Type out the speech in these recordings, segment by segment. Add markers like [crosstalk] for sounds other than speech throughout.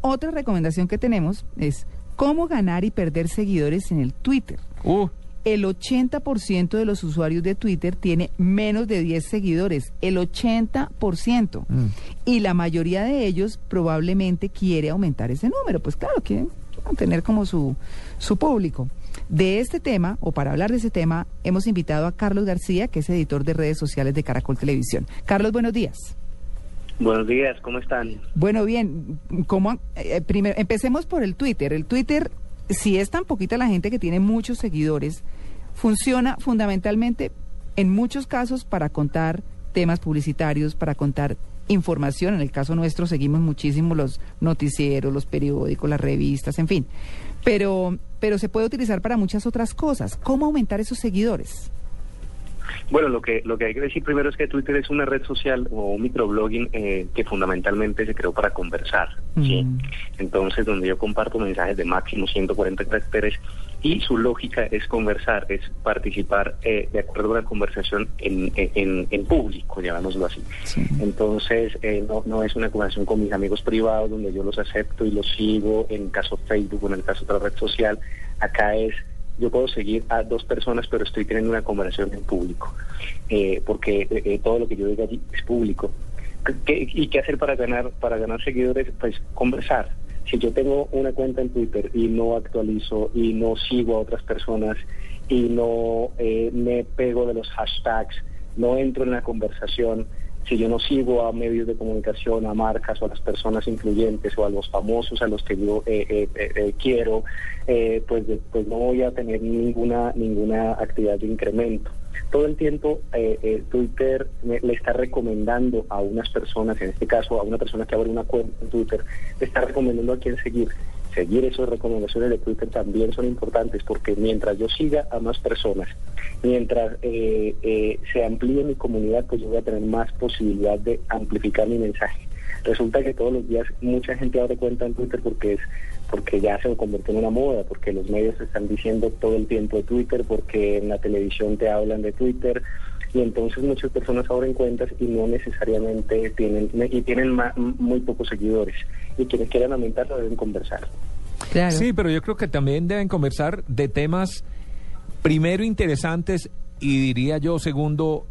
Otra recomendación que tenemos es cómo ganar y perder seguidores en el Twitter. Uh, El 80% de los usuarios de Twitter tiene menos de 10 seguidores, el 80%. Y la mayoría de ellos probablemente quiere aumentar ese número, pues claro, quieren tener como su, su público. De este tema, o para hablar de ese tema, hemos invitado a Carlos García, que es editor de redes sociales de Caracol Televisión. Carlos, buenos días. Buenos días, ¿cómo están? Bueno, bien, ¿cómo, eh, primero, empecemos por el Twitter. El Twitter, si es tan poquita la gente que tiene muchos seguidores, funciona fundamentalmente en muchos casos para contar temas publicitarios, para contar información. En el caso nuestro seguimos muchísimo los noticieros, los periódicos, las revistas, en fin. Pero, pero se puede utilizar para muchas otras cosas. ¿Cómo aumentar esos seguidores? Bueno, lo que, lo que hay que decir primero es que Twitter es una red social o un microblogging eh, que fundamentalmente se creó para conversar. ¿sí? Mm. Entonces, donde yo comparto mensajes de máximo 140 caracteres y su lógica es conversar, es participar eh, de acuerdo a una conversación en, en, en público, llamémoslo así. Sí. Entonces, eh, no, no es una conversación con mis amigos privados donde yo los acepto y los sigo, en el caso Facebook o en el caso de otra red social. Acá es, yo puedo seguir a dos personas, pero estoy teniendo una conversación en público, eh, porque eh, eh, todo lo que yo diga allí es público. ¿Qué- ¿Y qué hacer para ganar, para ganar seguidores? Pues conversar. Si yo tengo una cuenta en Twitter y no actualizo y no sigo a otras personas y no eh, me pego de los hashtags, no entro en la conversación, si yo no sigo a medios de comunicación, a marcas o a las personas influyentes o a los famosos a los que yo eh, eh, eh, eh, quiero, eh, pues, pues no voy a tener ninguna ninguna actividad de incremento. Todo el tiempo eh, Twitter me- le está recomendando a unas personas, en este caso a una persona que abre una cuenta en Twitter, le está recomendando a quién seguir. Seguir esas recomendaciones de Twitter también son importantes porque mientras yo siga a más personas, mientras eh, eh, se amplíe mi comunidad, pues yo voy a tener más posibilidad de amplificar mi mensaje. Resulta que todos los días mucha gente abre cuenta en Twitter porque es porque ya se convirtió en una moda, porque los medios están diciendo todo el tiempo de Twitter, porque en la televisión te hablan de Twitter y entonces muchas personas abren cuentas y no necesariamente tienen y tienen ma- muy pocos seguidores y quienes quieran aumentarlo deben conversar. Claro. sí, pero yo creo que también deben conversar de temas, primero, interesantes y diría yo, segundo,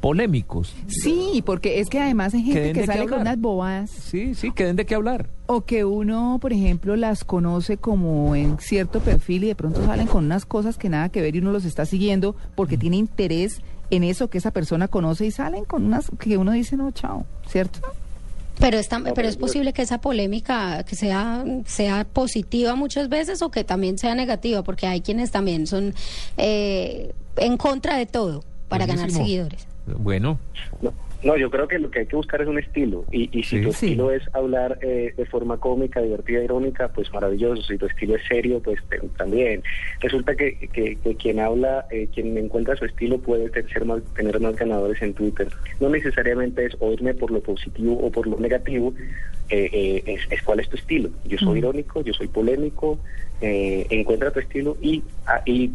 polémicos. Sí, porque es que además hay gente que sale con unas bobadas Sí, sí, que den de qué hablar. o que uno, por ejemplo, las conoce como en cierto perfil y de pronto salen con unas cosas que nada que ver y uno los está siguiendo porque Mm. tiene interés en eso que esa persona conoce y salen con unas que uno dice, no, chao, ¿cierto? Pero, está, No, pero es posible que esa polémica que sea, sea positiva muchas veces o que también sea negativa, porque hay quienes también son eh, en contra de todo para ganar seguidores. Bueno, No, no, yo creo que lo que hay que buscar es un estilo. Y, y si Sí. tu Sí. estilo es hablar eh, de forma cómica, divertida, irónica, pues maravilloso. Si tu estilo es serio, pues te- también. Resulta que, que- que quien habla, eh, quien encuentra su estilo puede te- ser más, tener más ganadores en Twitter. No necesariamente es oírme por lo positivo o por lo negativo, eh, eh, es, es cuál es tu estilo. Yo soy irónico, yo soy polémico, eh, encuentra tu estilo y, ah, y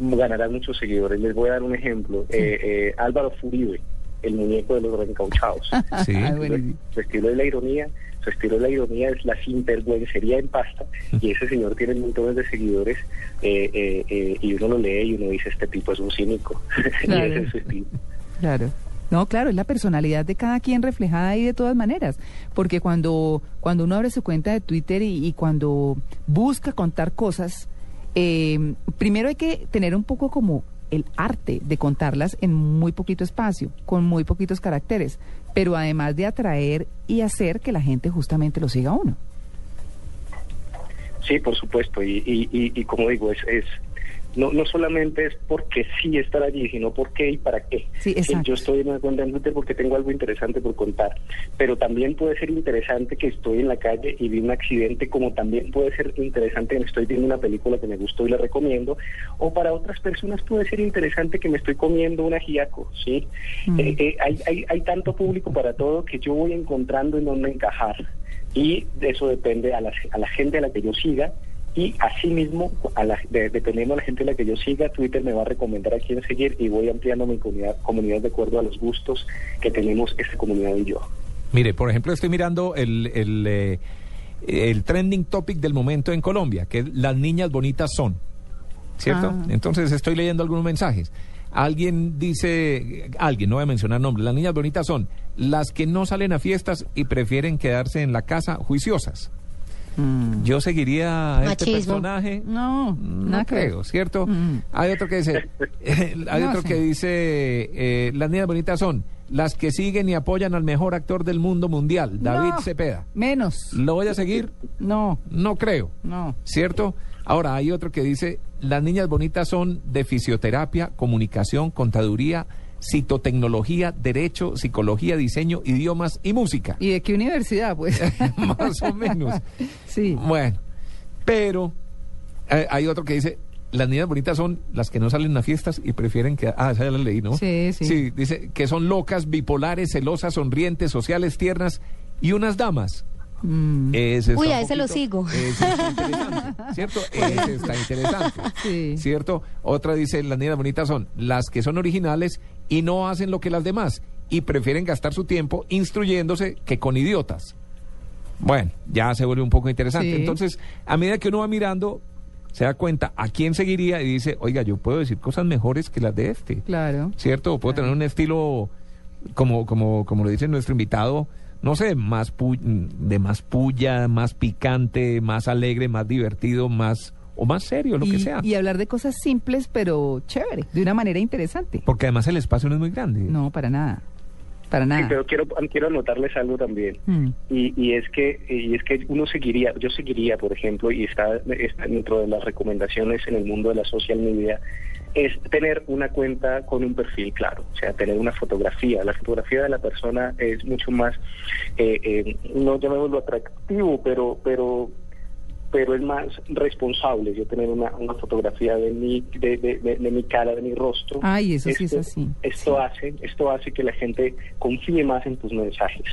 ganarás muchos seguidores. Les voy a dar un ejemplo. Eh, eh, Álvaro Furibe, el muñeco de los reencauchados. [laughs] sí. Buenísimo. Su estilo es la ironía, su estilo de la ironía es la sinvergüencería en pasta y ese señor tiene montones de seguidores eh, eh, eh, y uno lo lee y uno dice este tipo es un cínico [laughs] y Claro. ese es su estilo. Claro. No, claro, es la personalidad de cada quien reflejada ahí de todas maneras. Porque cuando, cuando uno abre su cuenta de Twitter y, y cuando busca contar cosas, eh, primero hay que tener un poco como el arte de contarlas en muy poquito espacio, con muy poquitos caracteres, pero además de atraer y hacer que la gente justamente lo siga uno. Sí, por supuesto y como digo es, es No, no solamente es porque sí estar allí, sino por qué y para qué. Sí, Eh, exacto. Yo estoy en una cuenta en Twitter porque tengo algo interesante por contar, pero también puede ser interesante que estoy en la calle y vi un accidente, como también puede ser interesante que estoy viendo una película que me gustó y la recomiendo, o para otras personas puede ser interesante que me estoy comiendo un ajiaco, ¿sí? Mm. Eh, eh, hay, hay, hay tanto público para todo que yo voy encontrando en dónde encajar y de eso depende a la, a la gente a la que yo siga y asimismo, a la, de- dependiendo de la gente a la que yo siga, Twitter me va a recomendar a quién seguir y voy ampliando mi comunidad, comunidad de acuerdo a los gustos que tenemos esta comunidad y yo. Mire, por ejemplo, estoy mirando el, el, eh, el trending topic del momento en Colombia, que es las niñas bonitas son, ¿cierto? Ah. Entonces estoy leyendo algunos mensajes. Alguien dice, alguien, no voy a mencionar nombres, las niñas bonitas son las que no salen a fiestas y prefieren quedarse en la casa juiciosas. Mm. Yo seguiría a este personaje. No, No nada que ver. creo, ¿cierto? Mm. Hay otro que dice, [laughs] hay No otro sé. que dice, eh, las niñas bonitas son las que siguen y apoyan al mejor actor del mundo mundial, David No, Cepeda. Menos. ¿Lo voy a seguir? No, No creo, no. ¿cierto? Ahora hay otro que dice, las niñas bonitas son de fisioterapia, comunicación, contaduría, citotecnología, derecho, psicología, diseño, idiomas y música. ¿Y de qué universidad, pues? [laughs] Más o menos. [laughs] Sí. Bueno, pero eh, hay otro que dice, las niñas bonitas son las que no salen a fiestas y prefieren que... Ah, esa ya la leí, ¿no? Sí, sí. Sí, dice que son locas, bipolares, celosas, sonrientes, sociales, tiernas y unas damas. Mm. Ese Uy, a ese lo sigo. ese está interesante, ¿cierto? [laughs] Ese está interesante. Sí. ¿Cierto? Otra dice, las niñas bonitas son las que son originales y no hacen lo que las demás y prefieren gastar su tiempo instruyéndose que con idiotas. Bueno, ya se vuelve un poco interesante. Sí. Entonces, a medida que uno va mirando, se da cuenta a quién seguiría y dice, oiga, yo puedo decir cosas mejores que las de este. Claro. ¿cierto? O puedo Claro. tener un estilo, como, como, como lo dice nuestro invitado, no sé, más pu- de más puya, más picante, más alegre, más divertido, más o más serio, lo y, que sea. y hablar de cosas simples, pero chévere, de una manera interesante. Porque además el espacio no es muy grande. No, para nada. Para Sí, nada. pero quiero, quiero anotarles algo también. Mm. Y, y es que y es que uno seguiría, yo seguiría, por ejemplo, y está, está dentro de las recomendaciones en el mundo de la social media, es tener una cuenta con un perfil claro, o sea, tener una fotografía. La fotografía de la persona es mucho más, eh, eh, no llamémoslo atractivo, pero, pero pero es más responsable yo tener una, una fotografía de mi de, de- de- de mi cara de mi rostro. Ay, eso sí es Esto- así. esto hace esto hace que la gente confíe más en tus mensajes.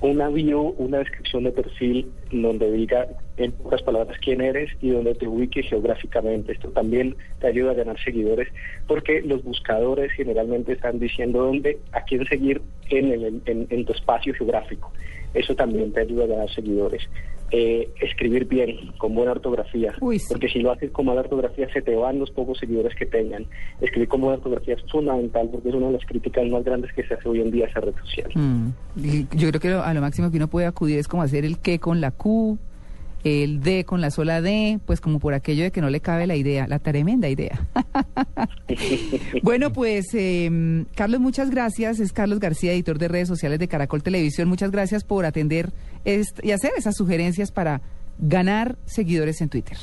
Una bio una descripción de perfil donde diga en pocas palabras quién eres y donde te ubique geográficamente. Esto también te ayuda a ganar seguidores porque los buscadores generalmente están diciendo dónde a quién seguir en, el- en- en tu espacio geográfico. Eso también te ayuda a ganar seguidores. Eh, escribir bien, con buena ortografía, Uy, sí. porque si lo haces con mala ortografía se te van los pocos seguidores que tengan. Escribir con buena ortografía es fundamental porque es una de las críticas más grandes que se hace hoy en día a esa red social. Mm. Yo creo que lo- a lo máximo que uno puede acudir es como hacer el que con la Q, el D con la sola D, pues como por aquello de que no le cabe la idea, la tremenda idea. [laughs] bueno, pues eh, Carlos, muchas gracias. Es Carlos García, editor de redes sociales de Caracol Televisión. Muchas gracias por atender y hacer esas sugerencias para ganar seguidores en Twitter.